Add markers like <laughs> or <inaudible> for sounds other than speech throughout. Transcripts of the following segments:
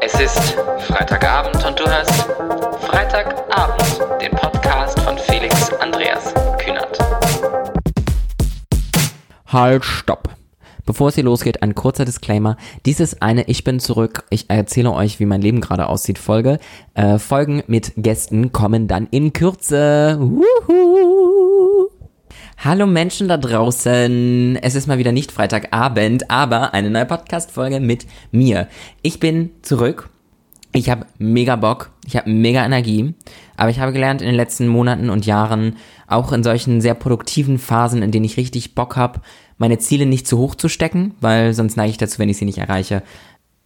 Es ist Freitagabend und du hörst Freitagabend, den Podcast von Felix Andreas Kühnert. Halt, stopp. Bevor es hier losgeht, ein kurzer Disclaimer. Dies ist eine Ich bin zurück. Ich erzähle euch, wie mein Leben gerade aussieht. Folge. Äh, Folgen mit Gästen kommen dann in Kürze. Wuhu. Hallo Menschen da draußen. Es ist mal wieder nicht Freitagabend, aber eine neue Podcast-Folge mit mir. Ich bin zurück. Ich habe mega Bock. Ich habe mega Energie. Aber ich habe gelernt in den letzten Monaten und Jahren, auch in solchen sehr produktiven Phasen, in denen ich richtig Bock habe, meine Ziele nicht zu hoch zu stecken, weil sonst neige ich dazu, wenn ich sie nicht erreiche,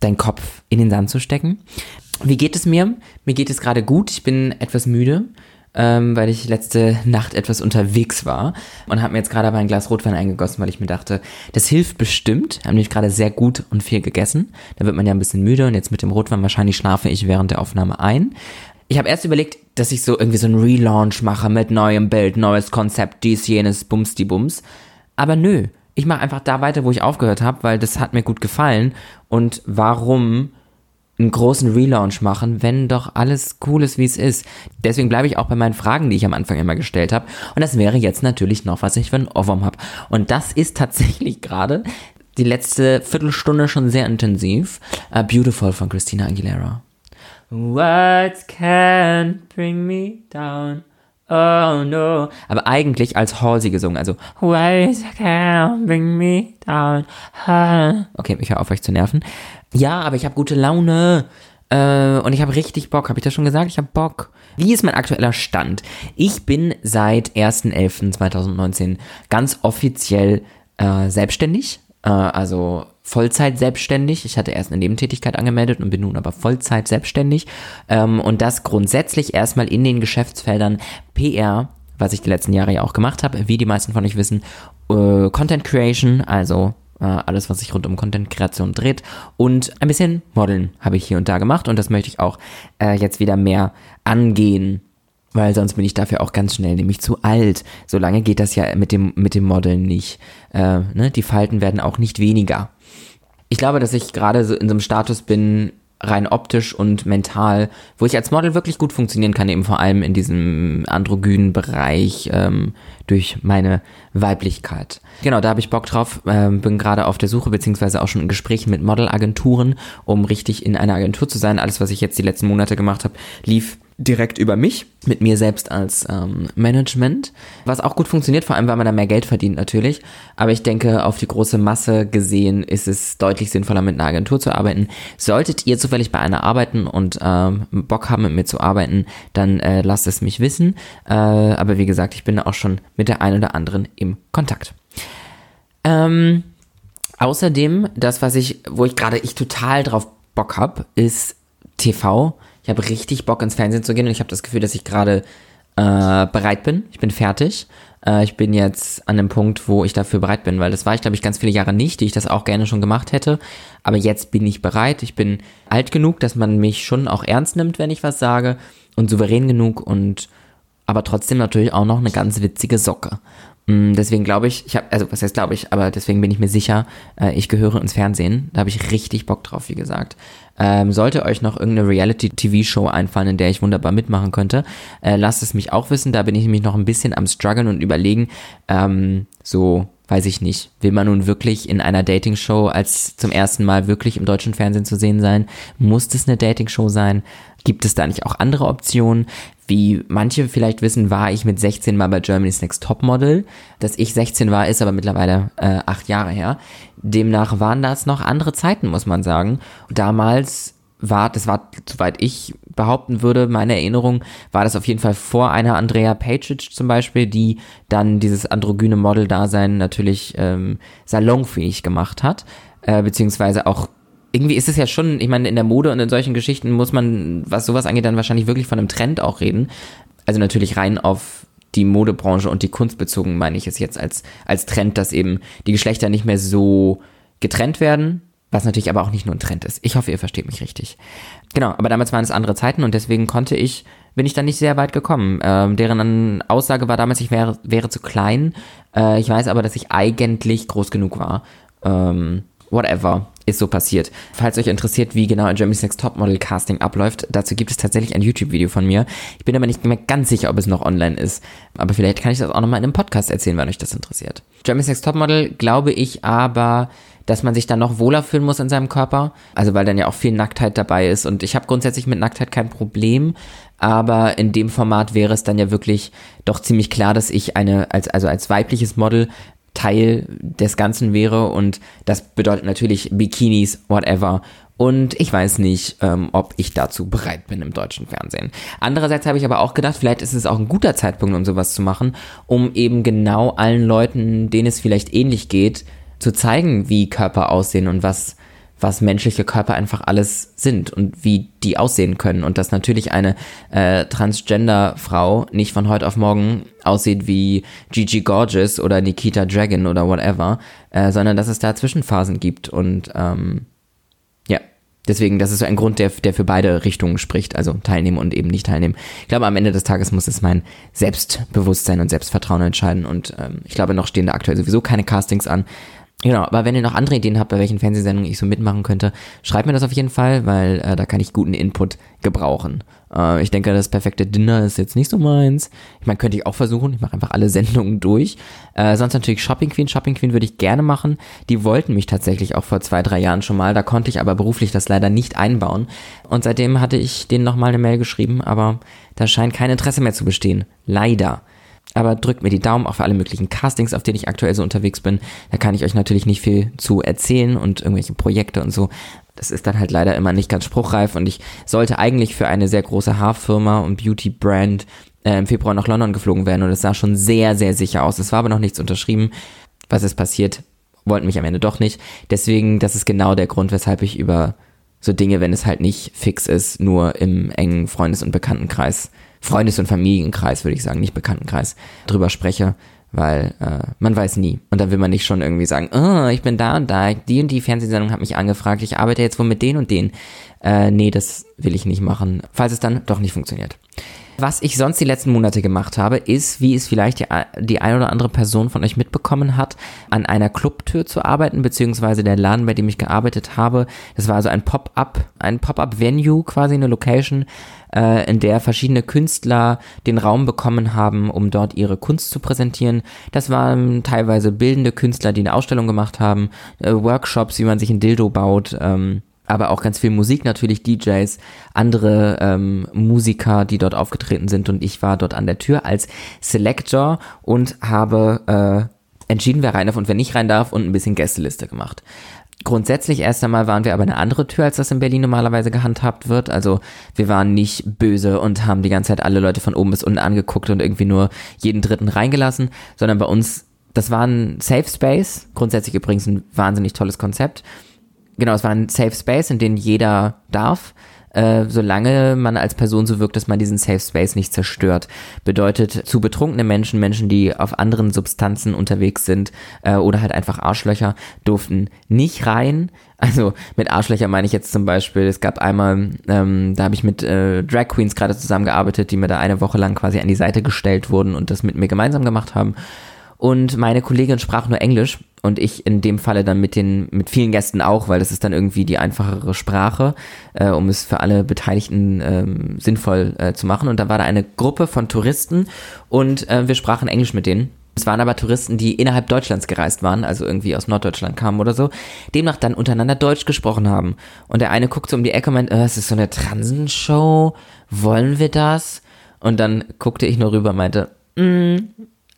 deinen Kopf in den Sand zu stecken. Wie geht es mir? Mir geht es gerade gut. Ich bin etwas müde ähm, weil ich letzte Nacht etwas unterwegs war und habe mir jetzt gerade aber ein Glas Rotwein eingegossen, weil ich mir dachte, das hilft bestimmt. Haben nämlich gerade sehr gut und viel gegessen. Da wird man ja ein bisschen müde und jetzt mit dem Rotwein wahrscheinlich schlafe ich während der Aufnahme ein. Ich habe erst überlegt, dass ich so irgendwie so einen Relaunch mache mit neuem Bild, neues Konzept, dies, jenes, Bums, die Bums. Aber nö, ich mache einfach da weiter, wo ich aufgehört habe, weil das hat mir gut gefallen. Und warum einen großen Relaunch machen, wenn doch alles cool ist, wie es ist. Deswegen bleibe ich auch bei meinen Fragen, die ich am Anfang immer gestellt habe. Und das wäre jetzt natürlich noch, was ich für einen Ohrwurm habe. Und das ist tatsächlich gerade die letzte Viertelstunde schon sehr intensiv. Uh, Beautiful von Christina Aguilera. Words can't bring me down. Oh no. Aber eigentlich als Halsey gesungen, also Words can't bring me down. Okay, ich höre auf euch zu nerven. Ja, aber ich habe gute Laune. Äh, und ich habe richtig Bock. Habe ich das schon gesagt? Ich habe Bock. Wie ist mein aktueller Stand? Ich bin seit 1.11.2019 ganz offiziell äh, selbstständig. Äh, also Vollzeit selbstständig. Ich hatte erst eine Nebentätigkeit angemeldet und bin nun aber Vollzeit selbstständig. Ähm, und das grundsätzlich erstmal in den Geschäftsfeldern PR, was ich die letzten Jahre ja auch gemacht habe, wie die meisten von euch wissen, äh, Content Creation, also äh, alles, was sich rund um Content-Kreation dreht. Und ein bisschen Modeln habe ich hier und da gemacht und das möchte ich auch äh, jetzt wieder mehr angehen. Weil sonst bin ich dafür auch ganz schnell nämlich zu alt. So lange geht das ja mit dem, mit dem Modeln nicht. Äh, ne? Die Falten werden auch nicht weniger. Ich glaube, dass ich gerade so in so einem Status bin, rein optisch und mental, wo ich als Model wirklich gut funktionieren kann, eben vor allem in diesem androgynen Bereich ähm, durch meine Weiblichkeit. Genau, da habe ich Bock drauf, ähm, bin gerade auf der Suche, beziehungsweise auch schon in Gesprächen mit Modelagenturen, um richtig in einer Agentur zu sein. Alles, was ich jetzt die letzten Monate gemacht habe, lief direkt über mich, mit mir selbst als ähm, Management, was auch gut funktioniert, vor allem weil man da mehr Geld verdient natürlich. Aber ich denke, auf die große Masse gesehen ist es deutlich sinnvoller, mit einer Agentur zu arbeiten. Solltet ihr zufällig bei einer arbeiten und ähm, Bock haben, mit mir zu arbeiten, dann äh, lasst es mich wissen. Äh, aber wie gesagt, ich bin auch schon mit der einen oder anderen im Kontakt. Ähm, außerdem, das, was ich, wo ich gerade ich total drauf Bock habe, ist TV ich habe richtig Bock ins Fernsehen zu gehen und ich habe das Gefühl, dass ich gerade äh, bereit bin. Ich bin fertig. Äh, ich bin jetzt an dem Punkt, wo ich dafür bereit bin, weil das war ich, glaube ich, ganz viele Jahre nicht, die ich das auch gerne schon gemacht hätte. Aber jetzt bin ich bereit. Ich bin alt genug, dass man mich schon auch ernst nimmt, wenn ich was sage und souverän genug und aber trotzdem natürlich auch noch eine ganz witzige Socke. Mm, deswegen glaube ich, ich habe, also was heißt glaube ich, aber deswegen bin ich mir sicher, äh, ich gehöre ins Fernsehen. Da habe ich richtig Bock drauf, wie gesagt. Ähm, sollte euch noch irgendeine Reality-TV-Show einfallen, in der ich wunderbar mitmachen könnte, äh, lasst es mich auch wissen. Da bin ich nämlich noch ein bisschen am struggeln und überlegen, ähm, so weiß ich nicht, will man nun wirklich in einer Dating-Show als zum ersten Mal wirklich im deutschen Fernsehen zu sehen sein? Muss das eine Dating-Show sein? Gibt es da nicht auch andere Optionen? Wie manche vielleicht wissen, war ich mit 16 mal bei Germany's Next Topmodel. Dass ich 16 war, ist aber mittlerweile äh, acht Jahre her. Demnach waren das noch andere Zeiten, muss man sagen. Damals war, das war, soweit ich behaupten würde, meine Erinnerung, war das auf jeden Fall vor einer Andrea Pajic zum Beispiel, die dann dieses androgyne Model-Dasein natürlich ähm, salonfähig gemacht hat, äh, beziehungsweise auch irgendwie ist es ja schon, ich meine, in der Mode und in solchen Geschichten muss man, was sowas angeht, dann wahrscheinlich wirklich von einem Trend auch reden. Also natürlich rein auf die Modebranche und die Kunst bezogen meine ich es jetzt als, als Trend, dass eben die Geschlechter nicht mehr so getrennt werden, was natürlich aber auch nicht nur ein Trend ist. Ich hoffe, ihr versteht mich richtig. Genau, aber damals waren es andere Zeiten und deswegen konnte ich, bin ich dann nicht sehr weit gekommen. Ähm, deren Aussage war damals, ich wäre, wäre zu klein. Äh, ich weiß aber, dass ich eigentlich groß genug war. Ähm, whatever. ist so passiert. Falls euch interessiert, wie genau ein Germany's Next Topmodel Casting abläuft, dazu gibt es tatsächlich ein YouTube-Video von mir. Ich bin aber nicht mehr ganz sicher, ob es noch online ist. Aber vielleicht kann ich das auch nochmal in einem Podcast erzählen, wenn euch das interessiert. Germany's Next Topmodel glaube ich aber, dass man sich dann noch wohler fühlen muss in seinem Körper. Also weil dann ja auch viel Nacktheit dabei ist. Und ich habe grundsätzlich mit Nacktheit kein Problem. Aber in dem Format wäre es dann ja wirklich doch ziemlich klar, dass ich eine, als, also als weibliches Model Teil des Ganzen wäre und das bedeutet natürlich Bikinis, whatever. Und ich weiß nicht, ähm, ob ich dazu bereit bin im deutschen Fernsehen. Andererseits habe ich aber auch gedacht, vielleicht ist es auch ein guter Zeitpunkt, um sowas zu machen, um eben genau allen Leuten, denen es vielleicht ähnlich geht, zu zeigen, wie Körper aussehen und was was menschliche Körper einfach alles sind und wie die aussehen können. Und dass natürlich eine äh, Transgender-Frau nicht von heute auf morgen aussieht wie Gigi Gorgeous oder Nikita Dragon oder whatever, äh, sondern dass es da Zwischenphasen gibt. Und ähm, ja, deswegen, das ist so ein Grund, der, der für beide Richtungen spricht, also teilnehmen und eben nicht teilnehmen. Ich glaube, am Ende des Tages muss es mein Selbstbewusstsein und Selbstvertrauen entscheiden. Und ähm, ich glaube, noch stehen da aktuell sowieso keine Castings an. Genau, aber wenn ihr noch andere Ideen habt, bei welchen Fernsehsendungen ich so mitmachen könnte, schreibt mir das auf jeden Fall, weil äh, da kann ich guten Input gebrauchen. Äh, ich denke, das perfekte Dinner ist jetzt nicht so meins. Ich meine, könnte ich auch versuchen. Ich mache einfach alle <laughs> Sendungen durch. Äh, sonst natürlich Shopping Queen. Shopping Queen würde ich gerne machen. Die wollten mich tatsächlich auch vor zwei, drei Jahren schon mal. Da konnte ich aber beruflich das leider nicht einbauen. Und seitdem hatte ich denen nochmal eine Mail geschrieben, aber da scheint kein Interesse mehr zu bestehen. Leider. Aber drückt mir die Daumen für alle möglichen Castings, auf denen ich aktuell so unterwegs bin. Da kann ich euch natürlich nicht viel zu erzählen und irgendwelche Projekte und so. Das ist dann halt leider immer nicht ganz spruchreif und ich sollte eigentlich für eine sehr große Haarfirma und Beauty-Brand äh, im Februar nach London geflogen werden und es sah schon sehr, sehr sicher aus. Es war aber noch nichts unterschrieben. Was ist passiert? Wollten mich am Ende doch nicht. Deswegen, das ist genau der Grund, weshalb ich über so Dinge, wenn es halt nicht fix ist, nur im engen Freundes- und Bekanntenkreis Freundes- und Familienkreis, würde ich sagen, nicht Bekanntenkreis, drüber spreche, weil äh, man weiß nie. Und dann will man nicht schon irgendwie sagen, oh, ich bin da und da, die und die Fernsehsendung hat mich angefragt, ich arbeite jetzt wohl mit denen und denen. Äh, nee, das will ich nicht machen, falls es dann doch nicht funktioniert. Was ich sonst die letzten Monate gemacht habe, ist, wie es vielleicht die, die ein oder andere Person von euch mitbekommen hat, an einer Clubtür zu arbeiten, beziehungsweise der Laden, bei dem ich gearbeitet habe. Das war also ein Pop-up, ein Pop-up-Venue, quasi eine Location, äh, in der verschiedene Künstler den Raum bekommen haben, um dort ihre Kunst zu präsentieren. Das waren teilweise bildende Künstler, die eine Ausstellung gemacht haben, äh, Workshops, wie man sich ein Dildo baut, ähm, aber auch ganz viel Musik natürlich, DJs, andere ähm, Musiker, die dort aufgetreten sind und ich war dort an der Tür als Selector und habe äh, entschieden, wer rein darf und wer nicht rein darf und ein bisschen Gästeliste gemacht. Grundsätzlich erst einmal waren wir aber eine andere Tür, als das in Berlin normalerweise gehandhabt wird. Also wir waren nicht böse und haben die ganze Zeit alle Leute von oben bis unten angeguckt und irgendwie nur jeden Dritten reingelassen, sondern bei uns, das war ein Safe Space. Grundsätzlich übrigens ein wahnsinnig tolles Konzept. Genau, es war ein Safe Space, in dem jeder darf. Äh, solange man als Person so wirkt, dass man diesen Safe Space nicht zerstört. Bedeutet, zu betrunkene Menschen, Menschen, die auf anderen Substanzen unterwegs sind äh, oder halt einfach Arschlöcher, durften nicht rein. Also mit Arschlöcher meine ich jetzt zum Beispiel, es gab einmal, ähm, da habe ich mit äh, Drag Queens gerade zusammengearbeitet, die mir da eine Woche lang quasi an die Seite gestellt wurden und das mit mir gemeinsam gemacht haben. Und meine Kollegin sprach nur Englisch und ich in dem Falle dann mit den mit vielen Gästen auch, weil das ist dann irgendwie die einfachere Sprache, äh, um es für alle Beteiligten ähm, sinnvoll äh, zu machen. Und da war da eine Gruppe von Touristen und äh, wir sprachen Englisch mit denen. Es waren aber Touristen, die innerhalb Deutschlands gereist waren, also irgendwie aus Norddeutschland kamen oder so, demnach dann untereinander Deutsch gesprochen haben. Und der eine guckt so um die Ecke und meint, äh, es ist so eine Transenshow, wollen wir das? Und dann guckte ich nur rüber und meinte, mm,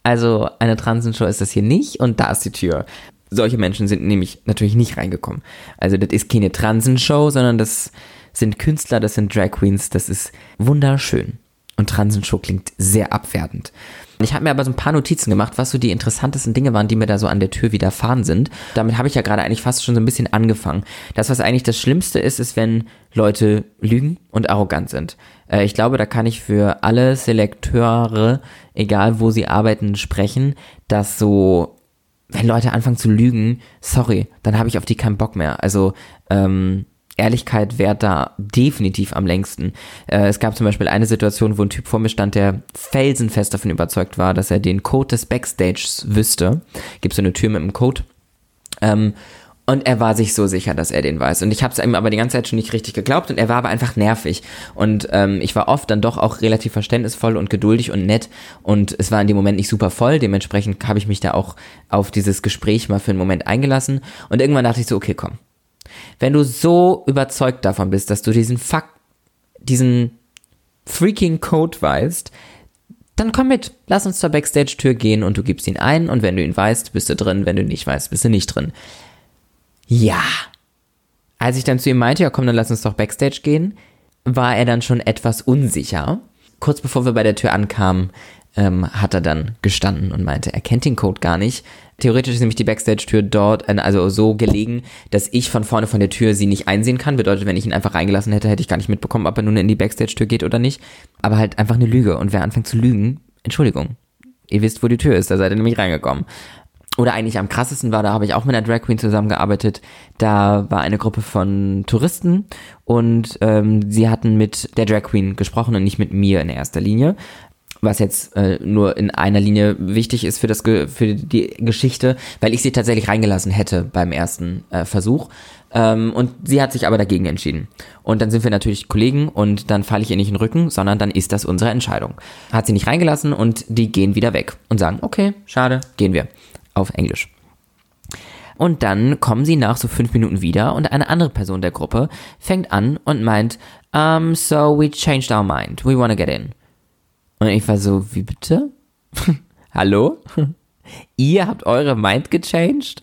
also eine Transenshow ist das hier nicht und da ist die Tür. Solche Menschen sind nämlich natürlich nicht reingekommen. Also das ist keine Transenshow, sondern das sind Künstler, das sind Drag Queens, das ist wunderschön. Und Transenshow klingt sehr abwertend. Ich habe mir aber so ein paar Notizen gemacht, was so die interessantesten Dinge waren, die mir da so an der Tür widerfahren sind. Damit habe ich ja gerade eigentlich fast schon so ein bisschen angefangen. Das, was eigentlich das Schlimmste ist, ist, wenn Leute lügen und arrogant sind. Äh, ich glaube, da kann ich für alle Selekteure, egal wo sie arbeiten, sprechen, dass so, wenn Leute anfangen zu lügen, sorry, dann habe ich auf die keinen Bock mehr. Also, ähm, Ehrlichkeit währt da definitiv am längsten. Äh, es gab zum Beispiel eine Situation, wo ein Typ vor mir stand, der felsenfest davon überzeugt war, dass er den Code des Backstages wüsste. Gibt so eine Tür mit einem Code. Ähm, Und er war sich so sicher, dass er den weiß. Und ich habe es ihm aber die ganze Zeit schon nicht richtig geglaubt und er war aber einfach nervig. Und ähm, ich war oft dann doch auch relativ verständnisvoll und geduldig und nett. Und es war in dem Moment nicht super voll. Dementsprechend habe ich mich da auch auf dieses Gespräch mal für einen Moment eingelassen. Und irgendwann dachte ich so, okay, komm. Wenn du so überzeugt davon bist, dass du diesen Fuck, diesen freaking Code weißt, dann komm mit, lass uns zur Backstage-Tür gehen und du gibst ihn ein und wenn du ihn weißt, bist du drin, wenn du nicht weißt, bist du nicht drin. Ja. Als ich dann zu ihm meinte, ja komm, dann lass uns doch Backstage gehen, war er dann schon etwas unsicher. Kurz bevor wir bei der Tür ankamen, ähm, hat er dann gestanden und meinte, er kennt den Code gar nicht. Theoretisch ist nämlich die Backstage-Tür dort, also so gelegen, dass ich von vorne von der Tür sie nicht einsehen kann. Bedeutet, wenn ich ihn einfach reingelassen hätte, hätte ich gar nicht mitbekommen, ob er nun in die Backstage-Tür geht oder nicht. Aber halt einfach eine Lüge. Und wer anfängt zu lügen, Entschuldigung. Ihr wisst, wo die Tür ist, da seid ihr nämlich reingekommen oder eigentlich am krassesten war, da habe ich auch mit einer Drag Queen zusammengearbeitet. Da war eine Gruppe von Touristen und ähm, sie hatten mit der Drag Queen gesprochen und nicht mit mir in erster Linie. Was jetzt äh, nur in einer Linie wichtig ist für, das, für die Geschichte, weil ich sie tatsächlich reingelassen hätte beim ersten äh, Versuch. Ähm, und sie hat sich aber dagegen entschieden. Und dann sind wir natürlich Kollegen und dann falle ich ihr nicht in den Rücken, sondern dann ist das unsere Entscheidung. Hat sie nicht reingelassen und die gehen wieder weg und sagen, okay, schade, gehen wir auf Englisch. Und dann kommen sie nach so fünf Minuten wieder und eine andere Person der Gruppe fängt an und meint, um, so we changed our mind. We wanna get in. Und ich war so, wie bitte? <laughs> Hallo? <laughs> Ihr habt eure Mind gechanged?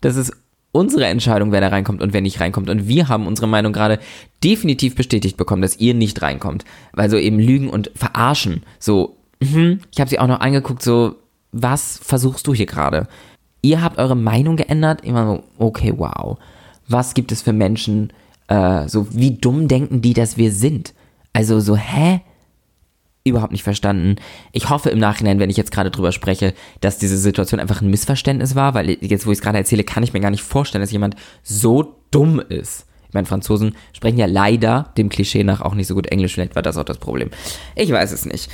Das ist unsere Entscheidung, wer da reinkommt und wer nicht reinkommt. Und wir haben unsere Meinung gerade definitiv bestätigt bekommen, dass ihr nicht reinkommt. Weil so eben Lügen und Verarschen. So, mhm. ich habe sie auch noch angeguckt, so, was versuchst du hier gerade? Ihr habt eure Meinung geändert. Immer so, okay, wow. Was gibt es für Menschen, äh, so wie dumm denken die, dass wir sind? Also so, hä? Überhaupt nicht verstanden. Ich hoffe im Nachhinein, wenn ich jetzt gerade drüber spreche, dass diese Situation einfach ein Missverständnis war, weil jetzt, wo ich es gerade erzähle, kann ich mir gar nicht vorstellen, dass jemand so dumm ist. Ich meine, Franzosen sprechen ja leider dem Klischee nach auch nicht so gut Englisch. Vielleicht war das auch das Problem. Ich weiß es nicht.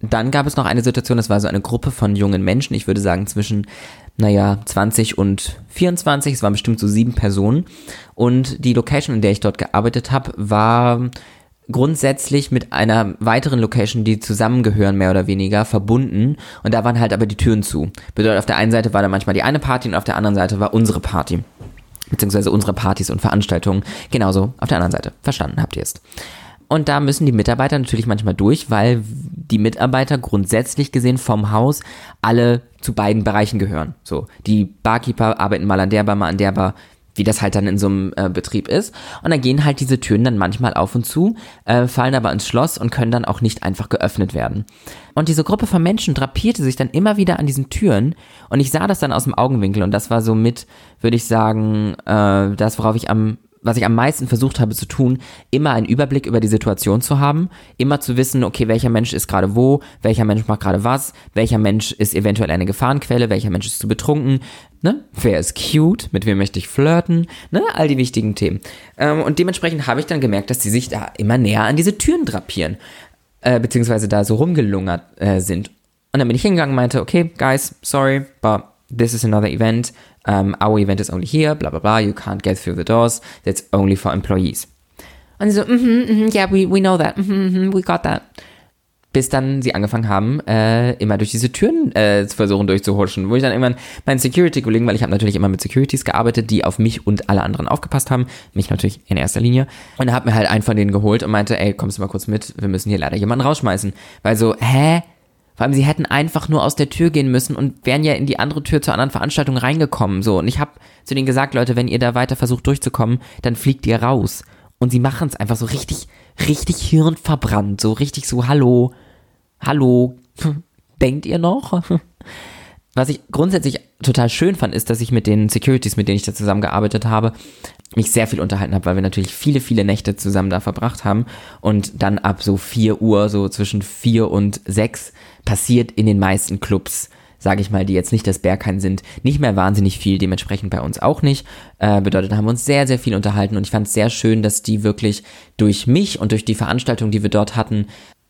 Dann gab es noch eine Situation, das war so eine Gruppe von jungen Menschen, ich würde sagen zwischen, naja, 20 und 24, es waren bestimmt so sieben Personen. Und die Location, in der ich dort gearbeitet habe, war grundsätzlich mit einer weiteren Location, die zusammengehören, mehr oder weniger, verbunden. Und da waren halt aber die Türen zu. Bedeutet, auf der einen Seite war da manchmal die eine Party und auf der anderen Seite war unsere Party. Beziehungsweise unsere Partys und Veranstaltungen. Genauso auf der anderen Seite. Verstanden habt ihr es. Und da müssen die Mitarbeiter natürlich manchmal durch, weil die Mitarbeiter grundsätzlich gesehen vom Haus alle zu beiden Bereichen gehören. So, die Barkeeper arbeiten mal an der Bar, mal an der Bar, wie das halt dann in so einem äh, Betrieb ist. Und dann gehen halt diese Türen dann manchmal auf und zu, äh, fallen aber ins Schloss und können dann auch nicht einfach geöffnet werden. Und diese Gruppe von Menschen drapierte sich dann immer wieder an diesen Türen und ich sah das dann aus dem Augenwinkel und das war so mit, würde ich sagen, äh, das, worauf ich am was ich am meisten versucht habe zu tun, immer einen Überblick über die Situation zu haben, immer zu wissen, okay, welcher Mensch ist gerade wo, welcher Mensch macht gerade was, welcher Mensch ist eventuell eine Gefahrenquelle, welcher Mensch ist zu betrunken, ne? Wer ist cute, mit wem möchte ich flirten, ne? All die wichtigen Themen. Ähm, und dementsprechend habe ich dann gemerkt, dass die sich da immer näher an diese Türen drapieren, äh, beziehungsweise da so rumgelungert äh, sind. Und dann bin ich hingegangen und meinte, okay, guys, sorry, but this is another event um, our event is only here, bla bla bla, you can't get through the doors, that's only for employees. Und sie so, mhm, mm mhm, mm yeah, we, we know that, mhm, mm mhm, we got that. Bis dann sie angefangen haben, äh, immer durch diese Türen äh, zu versuchen durchzuhuschen. Wo ich dann irgendwann meinen Security-Kollegen, weil ich habe natürlich immer mit Securities gearbeitet, die auf mich und alle anderen aufgepasst haben. Mich natürlich in erster Linie. Und hat mir halt einen von denen geholt und meinte, ey, kommst du mal kurz mit, wir müssen hier leider jemanden rausschmeißen. Weil so, hä? Vor allem, sie hätten einfach nur aus der Tür gehen müssen und wären ja in die andere Tür zur anderen Veranstaltung reingekommen. So, und ich habe zu denen gesagt, Leute, wenn ihr da weiter versucht durchzukommen, dann fliegt ihr raus. Und sie machen es einfach so richtig, richtig hirnverbrannt. So richtig so, hallo, hallo, <laughs> denkt ihr noch? <laughs> Was ich grundsätzlich total schön fand, ist, dass ich mit den Securities, mit denen ich da zusammengearbeitet habe, mich sehr viel unterhalten habe, weil wir natürlich viele, viele Nächte zusammen da verbracht haben. Und dann ab so 4 Uhr, so zwischen 4 und 6, passiert in den meisten Clubs, sage ich mal, die jetzt nicht das Berghain sind, nicht mehr wahnsinnig viel, dementsprechend bei uns auch nicht. Äh, bedeutet, haben wir uns sehr, sehr viel unterhalten und ich fand es sehr schön, dass die wirklich durch mich und durch die Veranstaltung, die wir dort hatten,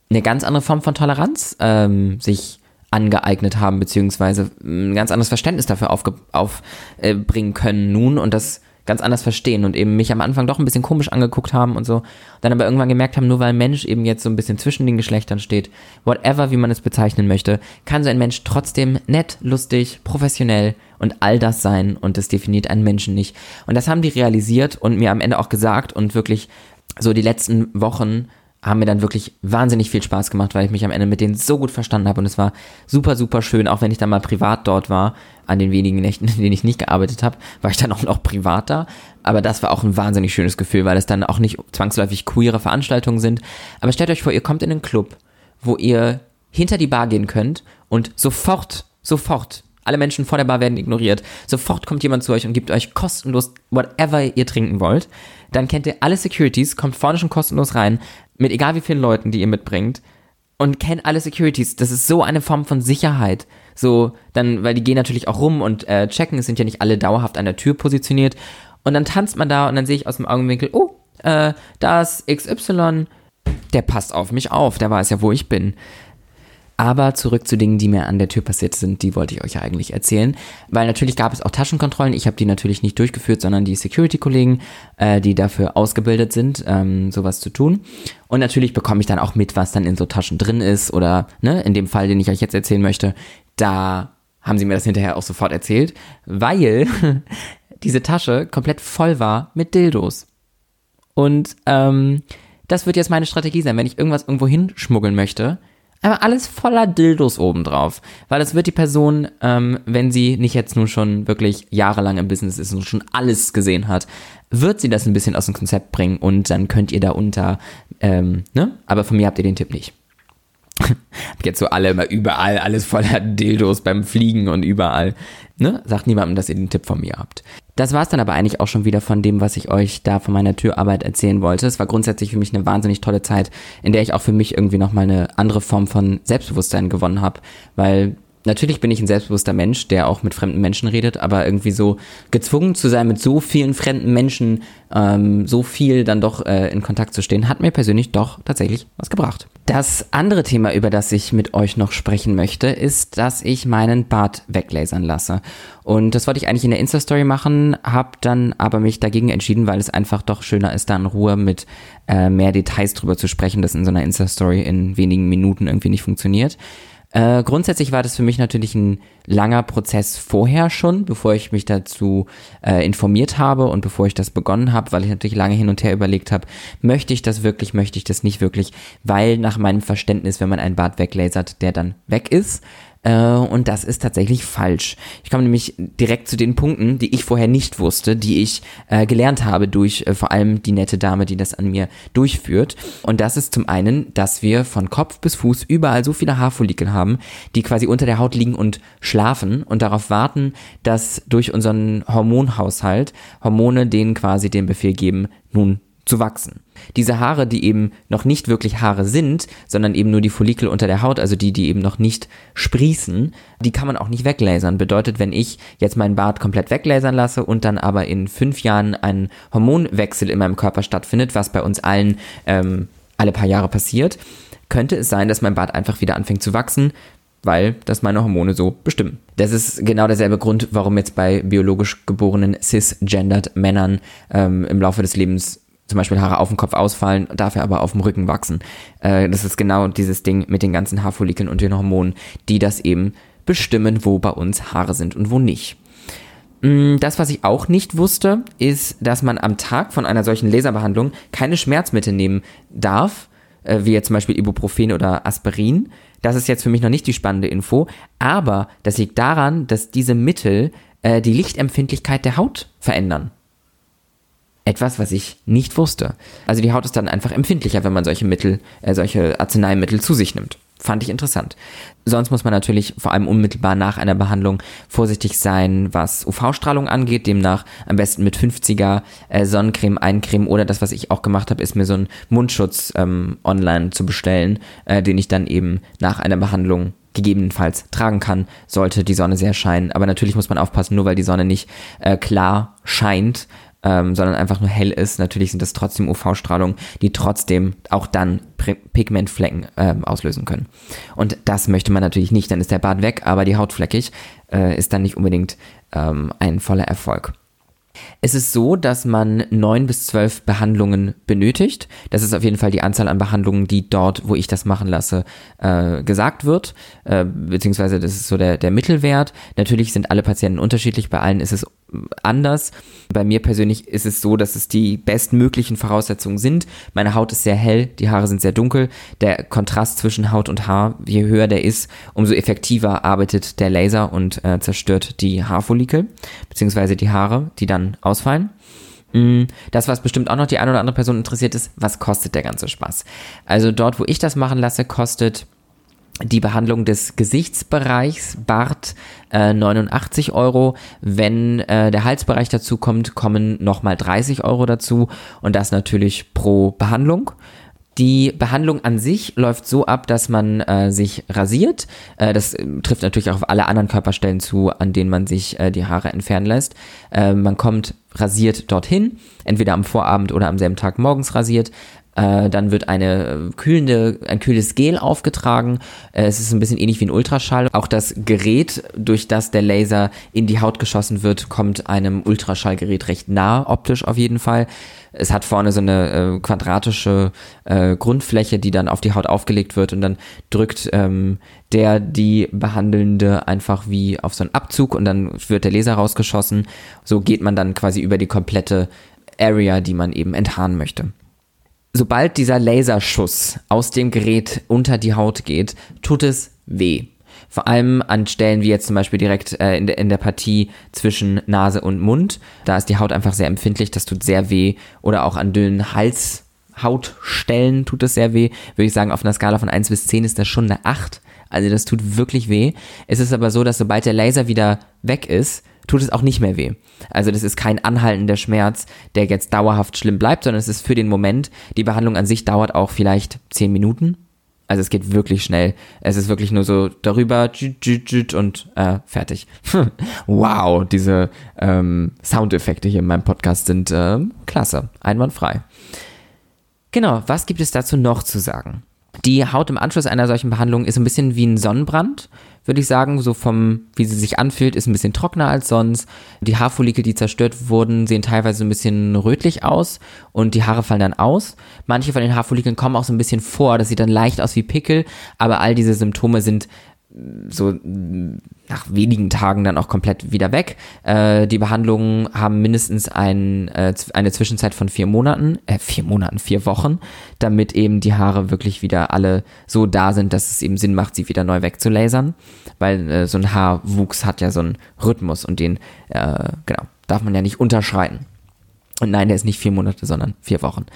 eine ganz andere Form von Toleranz ähm, sich angeeignet haben, beziehungsweise ein ganz anderes Verständnis dafür aufbringen auf, äh, können nun und das ganz anders verstehen und eben mich am Anfang doch ein bisschen komisch angeguckt haben und so, dann aber irgendwann gemerkt haben, nur weil ein Mensch eben jetzt so ein bisschen zwischen den Geschlechtern steht, whatever, wie man es bezeichnen möchte, kann so ein Mensch trotzdem nett, lustig, professionell und all das sein und das definiert einen Menschen nicht. Und das haben die realisiert und mir am Ende auch gesagt und wirklich so die letzten Wochen haben mir dann wirklich wahnsinnig viel Spaß gemacht, weil ich mich am Ende mit denen so gut verstanden habe und es war super, super schön, auch wenn ich dann mal privat dort war, an den wenigen Nächten, <laughs> in denen ich nicht gearbeitet habe, war ich dann auch noch privat da, aber das war auch ein wahnsinnig schönes Gefühl, weil es dann auch nicht zwangsläufig queere Veranstaltungen sind, aber stellt euch vor, ihr kommt in einen Club, wo ihr hinter die Bar gehen könnt und sofort, sofort alle Menschen vor der Bar werden ignoriert. Sofort kommt jemand zu euch und gibt euch kostenlos whatever ihr trinken wollt. Dann kennt ihr alle Securities, kommt vorne schon kostenlos rein, mit egal wie vielen Leuten, die ihr mitbringt und kennt alle Securities. Das ist so eine Form von Sicherheit. So, dann, weil die gehen natürlich auch rum und äh, checken, es sind ja nicht alle dauerhaft an der Tür positioniert. Und dann tanzt man da und dann sehe ich aus dem Augenwinkel, oh, äh, da ist XY, der passt auf mich auf, der weiß ja, wo ich bin. Aber zurück zu Dingen, die mir an der Tür passiert sind, die wollte ich euch ja eigentlich erzählen. Weil natürlich gab es auch Taschenkontrollen. Ich habe die natürlich nicht durchgeführt, sondern die Security-Kollegen, äh, die dafür ausgebildet sind, ähm, sowas zu tun. Und natürlich bekomme ich dann auch mit, was dann in so Taschen drin ist. Oder ne, in dem Fall, den ich euch jetzt erzählen möchte, da haben sie mir das hinterher auch sofort erzählt, weil <laughs> diese Tasche komplett voll war mit Dildos. Und ähm, das wird jetzt meine Strategie sein, wenn ich irgendwas irgendwo hinschmuggeln möchte aber alles voller Dildos obendrauf. Weil das wird die Person, ähm, wenn sie nicht jetzt nun schon wirklich jahrelang im Business ist und schon alles gesehen hat, wird sie das ein bisschen aus dem Konzept bringen und dann könnt ihr da unter, ähm, ne? Aber von mir habt ihr den Tipp nicht. <laughs> jetzt so alle immer überall, alles voller Dildos beim Fliegen und überall. Ne? Sagt niemandem, dass ihr den Tipp von mir habt. Das war es dann aber eigentlich auch schon wieder von dem, was ich euch da von meiner Türarbeit erzählen wollte. Es war grundsätzlich für mich eine wahnsinnig tolle Zeit, in der ich auch für mich irgendwie nochmal eine andere Form von Selbstbewusstsein gewonnen habe, weil natürlich bin ich ein selbstbewusster Mensch, der auch mit fremden Menschen redet, aber irgendwie so gezwungen zu sein, mit so vielen fremden Menschen ähm, so viel dann doch äh, in Kontakt zu stehen, hat mir persönlich doch tatsächlich was gebracht. Das andere Thema, über das ich mit euch noch sprechen möchte, ist, dass ich meinen Bart weglasern lasse. Und das wollte ich eigentlich in der Insta-Story machen, habe dann aber mich dagegen entschieden, weil es einfach doch schöner ist, da in Ruhe mit äh, mehr Details drüber zu sprechen, das in so einer Insta-Story in wenigen Minuten irgendwie nicht funktioniert. Äh, grundsätzlich war das für mich natürlich ein langer Prozess vorher schon, bevor ich mich dazu äh, informiert habe und bevor ich das begonnen habe, weil ich natürlich lange hin und her überlegt habe, möchte ich das wirklich, möchte ich das nicht wirklich, weil nach meinem Verständnis, wenn man einen Bart weglasert, der dann weg ist, äh, und das ist tatsächlich falsch. Ich komme nämlich direkt zu den Punkten, die ich vorher nicht wusste, die ich äh, gelernt habe durch äh, vor allem die nette Dame, die das an mir durchführt. Und das ist zum einen, dass wir von Kopf bis Fuß überall so viele Haarfollikel haben, die quasi unter der Haut liegen und schlafen und darauf warten, dass durch unseren Hormonhaushalt Hormone denen quasi den Befehl geben, nun zu wachsen. Diese Haare, die eben noch nicht wirklich Haare sind, sondern eben nur die Follikel unter der Haut, also die, die eben noch nicht sprießen, die kann man auch nicht weglasern. Bedeutet, wenn ich jetzt meinen Bart komplett weglasern lasse und dann aber in fünf Jahren ein Hormonwechsel in meinem Körper stattfindet, was bei uns allen ähm, alle paar Jahre passiert, könnte es sein, dass mein Bart einfach wieder anfängt zu wachsen, weil das meine Hormone so bestimmen. Das ist genau derselbe Grund, warum jetzt bei biologisch geborenen cisgendered Männern ähm, im Laufe des Lebens zum Beispiel Haare auf dem Kopf ausfallen, dafür aber auf dem Rücken wachsen. Äh, das ist genau dieses Ding mit den ganzen Haarfollikeln und den Hormonen, die das eben bestimmen, wo bei uns Haare sind und wo nicht. Mm, das, was ich auch nicht wusste, ist, dass man am Tag von einer solchen Laserbehandlung keine Schmerzmittel nehmen darf, äh, wie jetzt zum Beispiel Ibuprofen oder Aspirin. Das ist jetzt für mich noch nicht die spannende Info, aber das liegt daran, dass diese Mittel äh, die Lichtempfindlichkeit der Haut verändern. Etwas, was ich nicht wusste. Also die Haut ist dann einfach empfindlicher, wenn man solche Mittel, äh, solche Arzneimittel zu sich nimmt. Fand ich interessant. Sonst muss man natürlich vor allem unmittelbar nach einer Behandlung vorsichtig sein, was UV-Strahlung angeht. Demnach am besten mit 50er äh, Sonnencreme eincremen oder das, was ich auch gemacht habe, ist mir so einen Mundschutz ähm, online zu bestellen, äh, den ich dann eben nach einer Behandlung gegebenenfalls tragen kann, sollte die Sonne sehr scheinen. Aber natürlich muss man aufpassen, nur weil die Sonne nicht äh, klar scheint, ähm, sondern einfach nur hell ist. Natürlich sind das trotzdem UV-Strahlungen, die trotzdem auch dann Pigmentflecken ähm, auslösen können. Und das möchte man natürlich nicht, dann ist der Bart weg, aber die Haut fleckig äh, ist dann nicht unbedingt ähm, ein voller Erfolg. Es ist so, dass man neun bis zwölf Behandlungen benötigt. Das ist auf jeden Fall die Anzahl an Behandlungen, die dort, wo ich das machen lasse, äh, gesagt wird. Äh, beziehungsweise das ist so der, der Mittelwert. Natürlich sind alle Patienten unterschiedlich. Bei allen ist es anders. Bei mir persönlich ist es so, dass es die bestmöglichen Voraussetzungen sind. Meine Haut ist sehr hell, die Haare sind sehr dunkel. Der Kontrast zwischen Haut und Haar, je höher der ist, umso effektiver arbeitet der Laser und äh, zerstört die Haarfollikel, beziehungsweise die Haare, die dann ausfallen. Mm, das, was bestimmt auch noch die eine oder andere Person interessiert ist, was kostet der ganze Spaß? Also dort, wo ich das machen lasse, kostet die Behandlung des Gesichtsbereichs Bart äh, 89 Euro. Wenn äh, der Halsbereich dazu kommt, kommen nochmal 30 Euro dazu und das natürlich pro Behandlung. Die Behandlung an sich läuft so ab, dass man äh, sich rasiert. Äh, das äh, trifft natürlich auch auf alle anderen Körperstellen zu, an denen man sich äh, die Haare entfernen lässt. Äh, man kommt rasiert dorthin, entweder am Vorabend oder am selben Tag morgens rasiert. Äh, dann wird eine äh, kühlende, ein kühles Gel aufgetragen. Äh, es ist ein bisschen ähnlich wie ein Ultraschall. Auch das Gerät, durch das der Laser in die Haut geschossen wird, kommt einem Ultraschallgerät recht nah, optisch auf jeden Fall. Es hat vorne so eine äh, quadratische äh, Grundfläche, die dann auf die Haut aufgelegt wird und dann drückt ähm, der die Behandelnde einfach wie auf so einen Abzug und dann wird der Laser rausgeschossen. So geht man dann quasi über die komplette Area, die man eben enthaaren möchte sobald dieser Laserschuss aus dem Gerät unter die Haut geht, tut es weh. Vor allem an Stellen wie jetzt zum Beispiel direkt äh, in, der, in der Partie zwischen Nase und Mund. Da ist die Haut einfach sehr empfindlich, das tut sehr weh. Oder auch an dünnen Halshautstellen tut es sehr weh. Würde ich sagen, auf einer Skala von 1 bis 10 ist das schon eine 8. Also das tut wirklich weh. Es ist aber so, dass sobald der Laser wieder weg ist, tut es auch nicht mehr weh. Also das ist kein anhaltender Schmerz, der jetzt dauerhaft schlimm bleibt, sondern es ist für den Moment. Die Behandlung an sich dauert auch vielleicht zehn Minuten. Also es geht wirklich schnell. Es ist wirklich nur so darüber und äh, fertig. <laughs> wow, diese ähm, Soundeffekte hier in meinem Podcast sind äh, klasse, einwandfrei. Genau, was gibt es dazu noch zu sagen? Die Haut im Anschluss einer solchen Behandlung ist ein bisschen wie ein Sonnenbrand würde ich sagen. So vom, wie sie sich anfühlt, ist ein bisschen trockener als sonst. Die Haarfollikel, die zerstört wurden, sehen teilweise ein bisschen rötlich aus und die Haare fallen dann aus. Manche von den Haarfollikeln kommen auch so ein bisschen vor. Das sieht dann leicht aus wie Pickel, aber all diese Symptome sind so nach wenigen Tagen dann auch komplett wieder weg. Äh, die Behandlungen haben mindestens ein, äh, eine Zwischenzeit von vier Monaten, äh, vier Monaten, vier Wochen, damit eben die Haare wirklich wieder alle so da sind, dass es eben Sinn macht, sie wieder neu wegzulasern. Weil äh, so ein Haarwuchs hat ja so einen Rhythmus und den, äh, genau, darf man ja nicht unterschreiten. Und nein, der ist nicht vier Monate, sondern vier Wochen.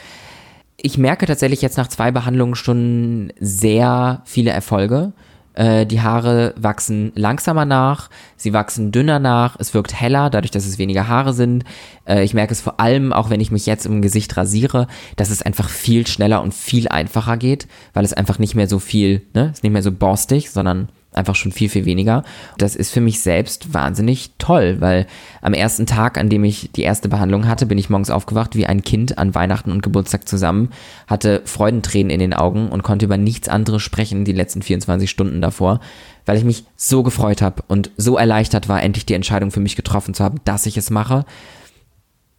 Ich merke tatsächlich jetzt nach zwei Behandlungen schon sehr viele Erfolge. Äh, die Haare wachsen langsamer nach, sie wachsen dünner nach, es wirkt heller, dadurch, dass es weniger Haare sind. Äh, ich merke es vor allem, auch wenn ich mich jetzt im Gesicht rasiere, dass es einfach viel schneller und viel einfacher geht, weil es einfach nicht mehr so viel, ne, ist nicht mehr so borstig, sondern einfach schon viel, viel weniger. Das ist für mich selbst wahnsinnig toll, weil am ersten Tag, an dem ich die erste Behandlung hatte, bin ich morgens aufgewacht wie ein Kind an Weihnachten und Geburtstag zusammen, hatte Freudentränen in den Augen und konnte über nichts anderes sprechen die letzten 24 Stunden davor, weil ich mich so gefreut habe und so erleichtert war, endlich die Entscheidung für mich getroffen zu haben, dass ich es mache.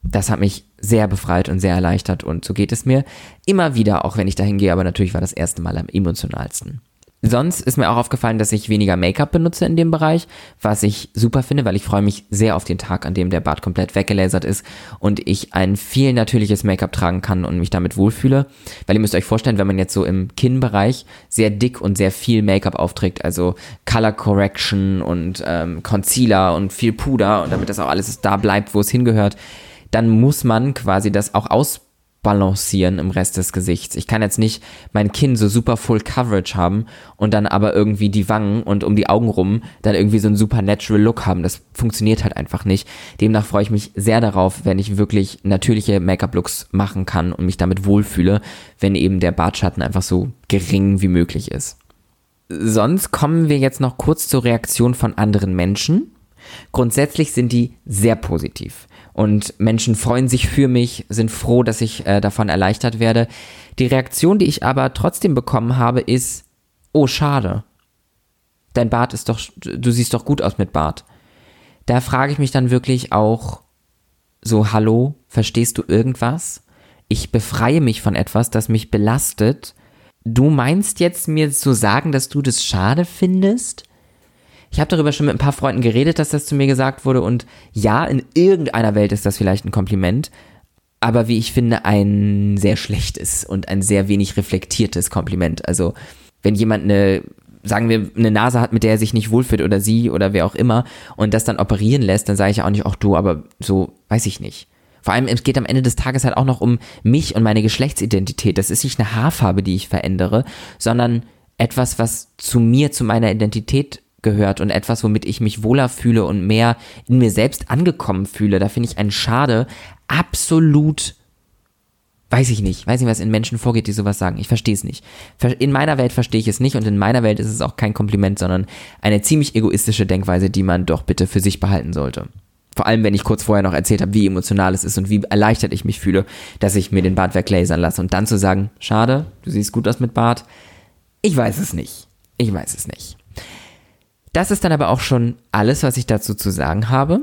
Das hat mich sehr befreit und sehr erleichtert und so geht es mir immer wieder, auch wenn ich dahin gehe, aber natürlich war das erste Mal am emotionalsten. Sonst ist mir auch aufgefallen, dass ich weniger Make-up benutze in dem Bereich, was ich super finde, weil ich freue mich sehr auf den Tag, an dem der Bart komplett weggelasert ist und ich ein viel natürliches Make-up tragen kann und mich damit wohlfühle. Weil ihr müsst euch vorstellen, wenn man jetzt so im Kinnbereich sehr dick und sehr viel Make-up aufträgt, also Color Correction und ähm, Concealer und viel Puder und damit das auch alles da bleibt, wo es hingehört, dann muss man quasi das auch aus balancieren im Rest des Gesichts. Ich kann jetzt nicht mein Kinn so super Full Coverage haben und dann aber irgendwie die Wangen und um die Augen rum dann irgendwie so einen super Natural Look haben. Das funktioniert halt einfach nicht. Demnach freue ich mich sehr darauf, wenn ich wirklich natürliche Make-up-Looks machen kann und mich damit wohlfühle, wenn eben der Bartschatten einfach so gering wie möglich ist. Sonst kommen wir jetzt noch kurz zur Reaktion von anderen Menschen. Grundsätzlich sind die sehr positiv. Und Menschen freuen sich für mich, sind froh, dass ich äh, davon erleichtert werde. Die Reaktion, die ich aber trotzdem bekommen habe, ist, oh, schade. Dein Bart ist doch, du siehst doch gut aus mit Bart. Da frage ich mich dann wirklich auch so, hallo, verstehst du irgendwas? Ich befreie mich von etwas, das mich belastet. Du meinst jetzt mir zu sagen, dass du das schade findest? Ich habe darüber schon mit ein paar Freunden geredet, dass das zu mir gesagt wurde und ja, in irgendeiner Welt ist das vielleicht ein Kompliment, aber wie ich finde, ein sehr schlechtes und ein sehr wenig reflektiertes Kompliment. Also, wenn jemand eine, sagen wir, eine Nase hat, mit der er sich nicht wohlfühlt oder sie oder wer auch immer und das dann operieren lässt, dann sage ich auch nicht, ach du, aber so, weiß ich nicht. Vor allem, es geht am Ende des Tages halt auch noch um mich und meine Geschlechtsidentität. Das ist nicht eine Haarfarbe, die ich verändere, sondern etwas, was zu mir, zu meiner Identität gehört und etwas, womit ich mich wohler fühle und mehr in mir selbst angekommen fühle. Da finde ich einen Schade absolut, weiß ich nicht, weiß nicht, was in Menschen vorgeht, die sowas sagen. Ich verstehe es nicht. In meiner Welt verstehe ich es nicht und in meiner Welt ist es auch kein Kompliment, sondern eine ziemlich egoistische Denkweise, die man doch bitte für sich behalten sollte. Vor allem, wenn ich kurz vorher noch erzählt habe, wie emotional es ist und wie erleichtert ich mich fühle, dass ich mir den Bart weglasern lasse. Und dann zu sagen, schade, du siehst gut aus mit Bart. Ich weiß es nicht. Ich weiß es nicht. Das ist dann aber auch schon alles, was ich dazu zu sagen habe.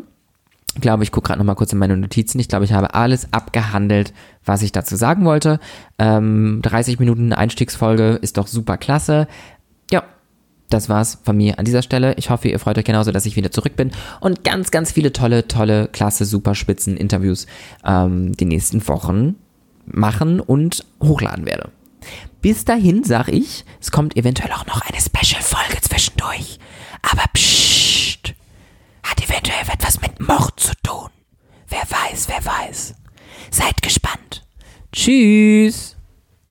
Ich glaube, ich gucke gerade noch mal kurz in meine Notizen. Ich glaube, ich habe alles abgehandelt, was ich dazu sagen wollte. Ähm, 30 Minuten Einstiegsfolge ist doch super klasse. Ja, das war's von mir an dieser Stelle. Ich hoffe, ihr freut euch genauso, dass ich wieder zurück bin und ganz, ganz viele tolle, tolle, klasse, super spitzen Interviews ähm, die nächsten Wochen machen und hochladen werde. Bis dahin sag ich, es kommt eventuell auch noch eine Special-Folge zwischendurch. Aber pssst, hat eventuell etwas mit Mord zu tun. Wer weiß, wer weiß. Seid gespannt. Tschüss.